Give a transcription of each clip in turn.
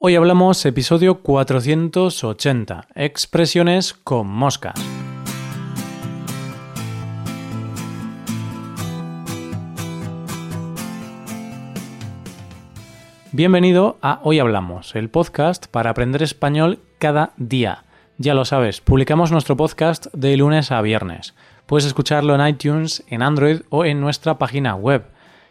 Hoy hablamos episodio 480, expresiones con moscas. Bienvenido a Hoy Hablamos, el podcast para aprender español cada día. Ya lo sabes, publicamos nuestro podcast de lunes a viernes. Puedes escucharlo en iTunes, en Android o en nuestra página web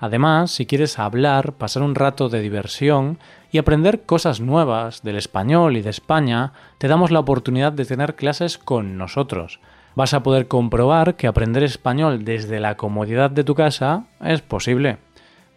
Además, si quieres hablar, pasar un rato de diversión y aprender cosas nuevas del español y de España, te damos la oportunidad de tener clases con nosotros. Vas a poder comprobar que aprender español desde la comodidad de tu casa es posible.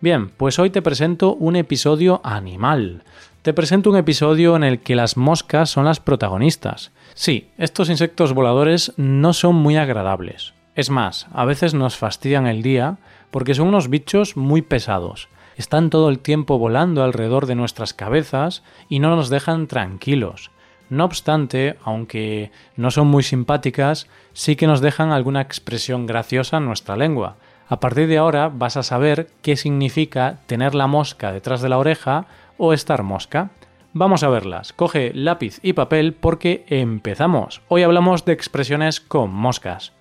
Bien, pues hoy te presento un episodio animal. Te presento un episodio en el que las moscas son las protagonistas. Sí, estos insectos voladores no son muy agradables. Es más, a veces nos fastidian el día porque son unos bichos muy pesados. Están todo el tiempo volando alrededor de nuestras cabezas y no nos dejan tranquilos. No obstante, aunque no son muy simpáticas, sí que nos dejan alguna expresión graciosa en nuestra lengua. A partir de ahora vas a saber qué significa tener la mosca detrás de la oreja o estar mosca. Vamos a verlas. Coge lápiz y papel porque empezamos. Hoy hablamos de expresiones con moscas.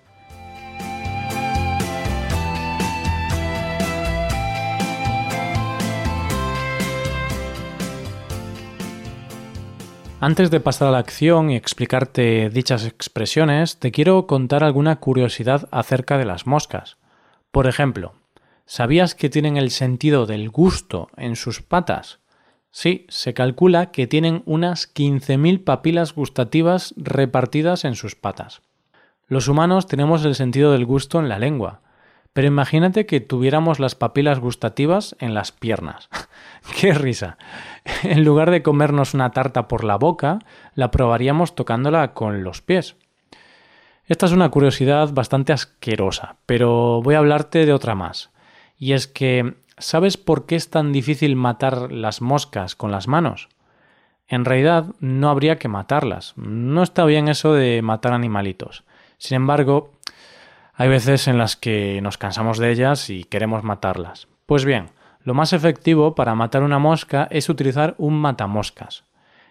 Antes de pasar a la acción y explicarte dichas expresiones, te quiero contar alguna curiosidad acerca de las moscas. Por ejemplo, ¿sabías que tienen el sentido del gusto en sus patas? Sí, se calcula que tienen unas 15.000 papilas gustativas repartidas en sus patas. Los humanos tenemos el sentido del gusto en la lengua, pero imagínate que tuviéramos las papilas gustativas en las piernas. ¡Qué risa! En lugar de comernos una tarta por la boca, la probaríamos tocándola con los pies. Esta es una curiosidad bastante asquerosa, pero voy a hablarte de otra más. Y es que, ¿sabes por qué es tan difícil matar las moscas con las manos? En realidad no habría que matarlas. No está bien eso de matar animalitos. Sin embargo, hay veces en las que nos cansamos de ellas y queremos matarlas. Pues bien, lo más efectivo para matar una mosca es utilizar un matamoscas.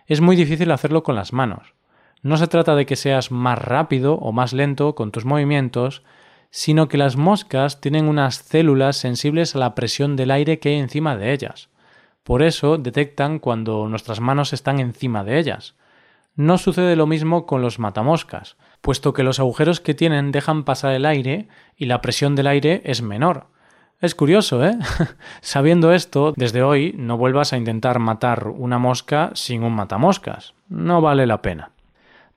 Es muy difícil hacerlo con las manos. No se trata de que seas más rápido o más lento con tus movimientos, sino que las moscas tienen unas células sensibles a la presión del aire que hay encima de ellas. Por eso detectan cuando nuestras manos están encima de ellas. No sucede lo mismo con los matamoscas, puesto que los agujeros que tienen dejan pasar el aire y la presión del aire es menor. Es curioso, ¿eh? Sabiendo esto, desde hoy no vuelvas a intentar matar una mosca sin un matamoscas. No vale la pena.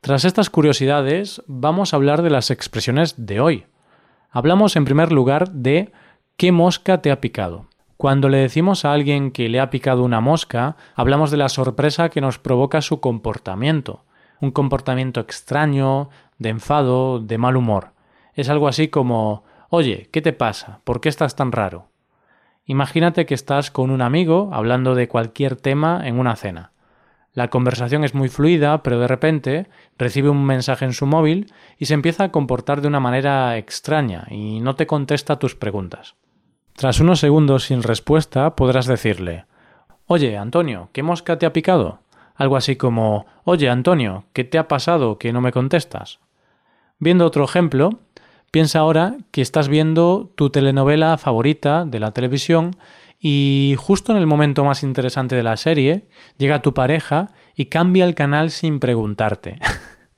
Tras estas curiosidades, vamos a hablar de las expresiones de hoy. Hablamos en primer lugar de ¿qué mosca te ha picado? Cuando le decimos a alguien que le ha picado una mosca, hablamos de la sorpresa que nos provoca su comportamiento. Un comportamiento extraño, de enfado, de mal humor. Es algo así como Oye, ¿qué te pasa? ¿Por qué estás tan raro? Imagínate que estás con un amigo hablando de cualquier tema en una cena. La conversación es muy fluida, pero de repente recibe un mensaje en su móvil y se empieza a comportar de una manera extraña y no te contesta tus preguntas. Tras unos segundos sin respuesta podrás decirle Oye, Antonio, ¿qué mosca te ha picado? Algo así como Oye, Antonio, ¿qué te ha pasado que no me contestas? Viendo otro ejemplo, piensa ahora que estás viendo tu telenovela favorita de la televisión y justo en el momento más interesante de la serie llega tu pareja y cambia el canal sin preguntarte.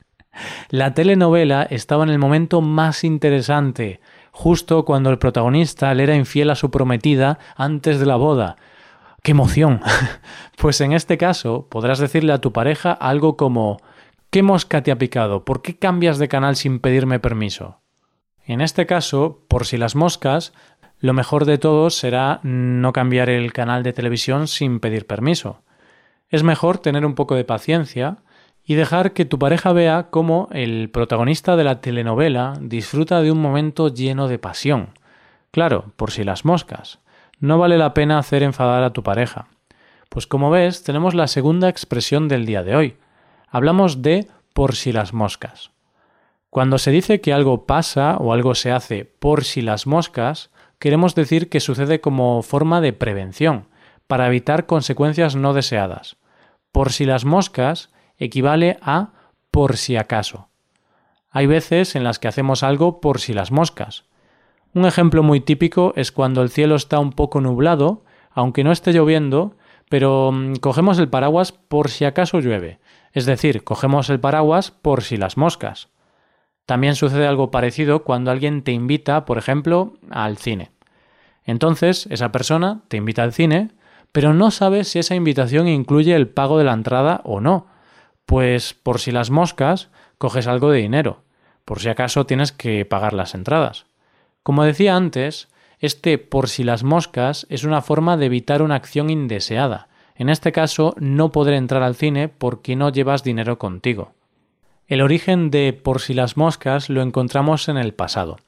la telenovela estaba en el momento más interesante, justo cuando el protagonista le era infiel a su prometida antes de la boda. ¡Qué emoción! pues en este caso podrás decirle a tu pareja algo como ¿Qué mosca te ha picado? ¿Por qué cambias de canal sin pedirme permiso? En este caso, por si las moscas, lo mejor de todo será no cambiar el canal de televisión sin pedir permiso. Es mejor tener un poco de paciencia y dejar que tu pareja vea cómo el protagonista de la telenovela disfruta de un momento lleno de pasión. Claro, por si las moscas. No vale la pena hacer enfadar a tu pareja. Pues como ves, tenemos la segunda expresión del día de hoy. Hablamos de por si las moscas. Cuando se dice que algo pasa o algo se hace por si las moscas, queremos decir que sucede como forma de prevención, para evitar consecuencias no deseadas. Por si las moscas equivale a por si acaso. Hay veces en las que hacemos algo por si las moscas. Un ejemplo muy típico es cuando el cielo está un poco nublado, aunque no esté lloviendo, pero mm, cogemos el paraguas por si acaso llueve, es decir, cogemos el paraguas por si las moscas. También sucede algo parecido cuando alguien te invita, por ejemplo, al cine. Entonces, esa persona te invita al cine, pero no sabe si esa invitación incluye el pago de la entrada o no. Pues por si las moscas, coges algo de dinero, por si acaso tienes que pagar las entradas. Como decía antes, este por si las moscas es una forma de evitar una acción indeseada. En este caso, no poder entrar al cine porque no llevas dinero contigo. El origen de por si las moscas lo encontramos en el pasado.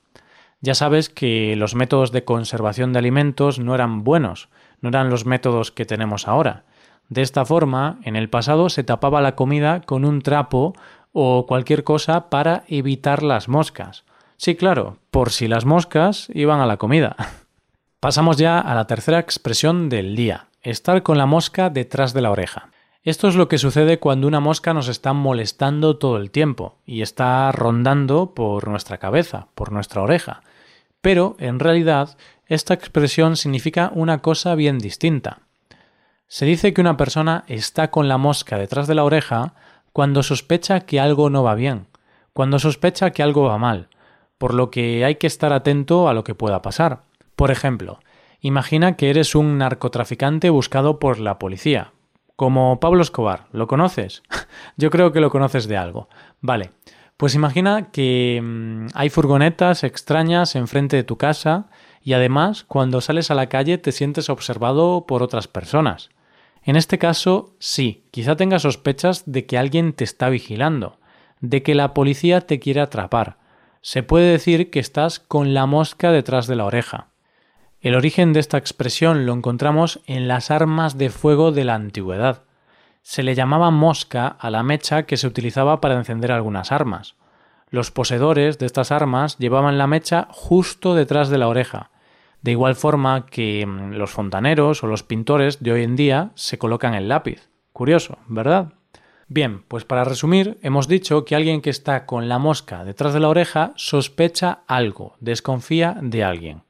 Ya sabes que los métodos de conservación de alimentos no eran buenos, no eran los métodos que tenemos ahora. De esta forma, en el pasado se tapaba la comida con un trapo o cualquier cosa para evitar las moscas. Sí, claro, por si las moscas iban a la comida. Pasamos ya a la tercera expresión del día, estar con la mosca detrás de la oreja. Esto es lo que sucede cuando una mosca nos está molestando todo el tiempo y está rondando por nuestra cabeza, por nuestra oreja. Pero, en realidad, esta expresión significa una cosa bien distinta. Se dice que una persona está con la mosca detrás de la oreja cuando sospecha que algo no va bien, cuando sospecha que algo va mal, por lo que hay que estar atento a lo que pueda pasar. Por ejemplo, imagina que eres un narcotraficante buscado por la policía, como Pablo Escobar, ¿lo conoces? Yo creo que lo conoces de algo. Vale, pues imagina que mm, hay furgonetas extrañas enfrente de tu casa y además cuando sales a la calle te sientes observado por otras personas. En este caso, sí, quizá tengas sospechas de que alguien te está vigilando, de que la policía te quiere atrapar. Se puede decir que estás con la mosca detrás de la oreja. El origen de esta expresión lo encontramos en las armas de fuego de la antigüedad. Se le llamaba mosca a la mecha que se utilizaba para encender algunas armas. Los poseedores de estas armas llevaban la mecha justo detrás de la oreja, de igual forma que mm, los fontaneros o los pintores de hoy en día se colocan el lápiz. Curioso, ¿verdad? Bien, pues para resumir, hemos dicho que alguien que está con la mosca detrás de la oreja sospecha algo, desconfía de alguien.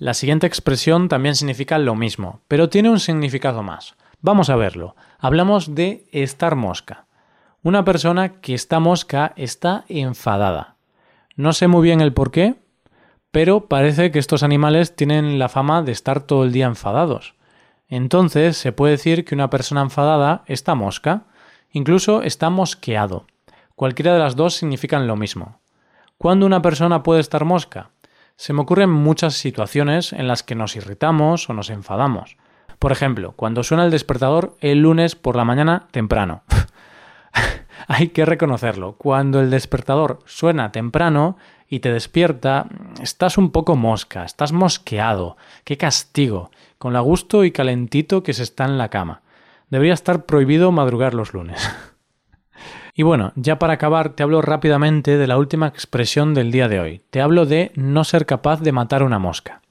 La siguiente expresión también significa lo mismo, pero tiene un significado más. Vamos a verlo. Hablamos de estar mosca. Una persona que está mosca está enfadada. No sé muy bien el por qué, pero parece que estos animales tienen la fama de estar todo el día enfadados. Entonces se puede decir que una persona enfadada está mosca, incluso está mosqueado. Cualquiera de las dos significan lo mismo. ¿Cuándo una persona puede estar mosca? Se me ocurren muchas situaciones en las que nos irritamos o nos enfadamos. Por ejemplo, cuando suena el despertador el lunes por la mañana temprano. Hay que reconocerlo. Cuando el despertador suena temprano y te despierta, estás un poco mosca, estás mosqueado. ¡Qué castigo! Con la gusto y calentito que se está en la cama. Debería estar prohibido madrugar los lunes. Y bueno, ya para acabar, te hablo rápidamente de la última expresión del día de hoy. Te hablo de no ser capaz de matar una mosca.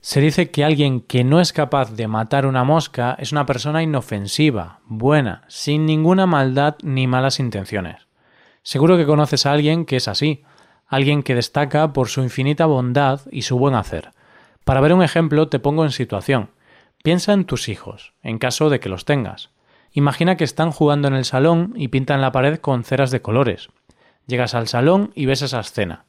Se dice que alguien que no es capaz de matar una mosca es una persona inofensiva, buena, sin ninguna maldad ni malas intenciones. Seguro que conoces a alguien que es así, alguien que destaca por su infinita bondad y su buen hacer. Para ver un ejemplo te pongo en situación. Piensa en tus hijos, en caso de que los tengas. Imagina que están jugando en el salón y pintan la pared con ceras de colores. Llegas al salón y ves esa escena.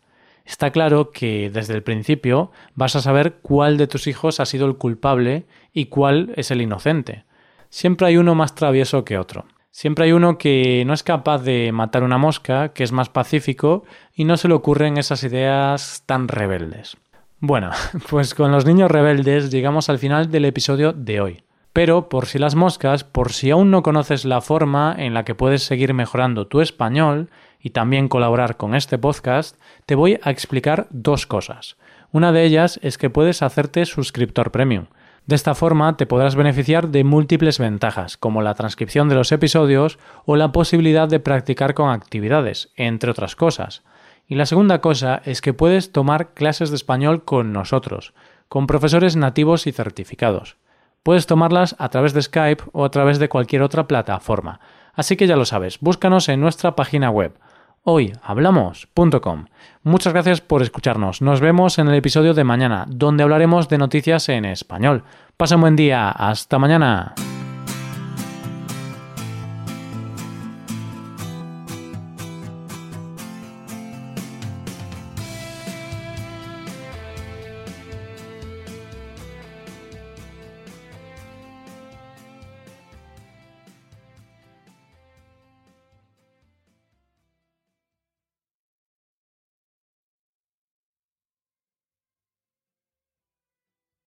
Está claro que desde el principio vas a saber cuál de tus hijos ha sido el culpable y cuál es el inocente. Siempre hay uno más travieso que otro. Siempre hay uno que no es capaz de matar una mosca, que es más pacífico y no se le ocurren esas ideas tan rebeldes. Bueno, pues con los niños rebeldes llegamos al final del episodio de hoy. Pero por si las moscas, por si aún no conoces la forma en la que puedes seguir mejorando tu español y también colaborar con este podcast, te voy a explicar dos cosas. Una de ellas es que puedes hacerte suscriptor premium. De esta forma te podrás beneficiar de múltiples ventajas, como la transcripción de los episodios o la posibilidad de practicar con actividades, entre otras cosas. Y la segunda cosa es que puedes tomar clases de español con nosotros, con profesores nativos y certificados. Puedes tomarlas a través de Skype o a través de cualquier otra plataforma. Así que ya lo sabes, búscanos en nuestra página web hoyhablamos.com. Muchas gracias por escucharnos. Nos vemos en el episodio de mañana, donde hablaremos de noticias en español. Pasa un buen día. Hasta mañana.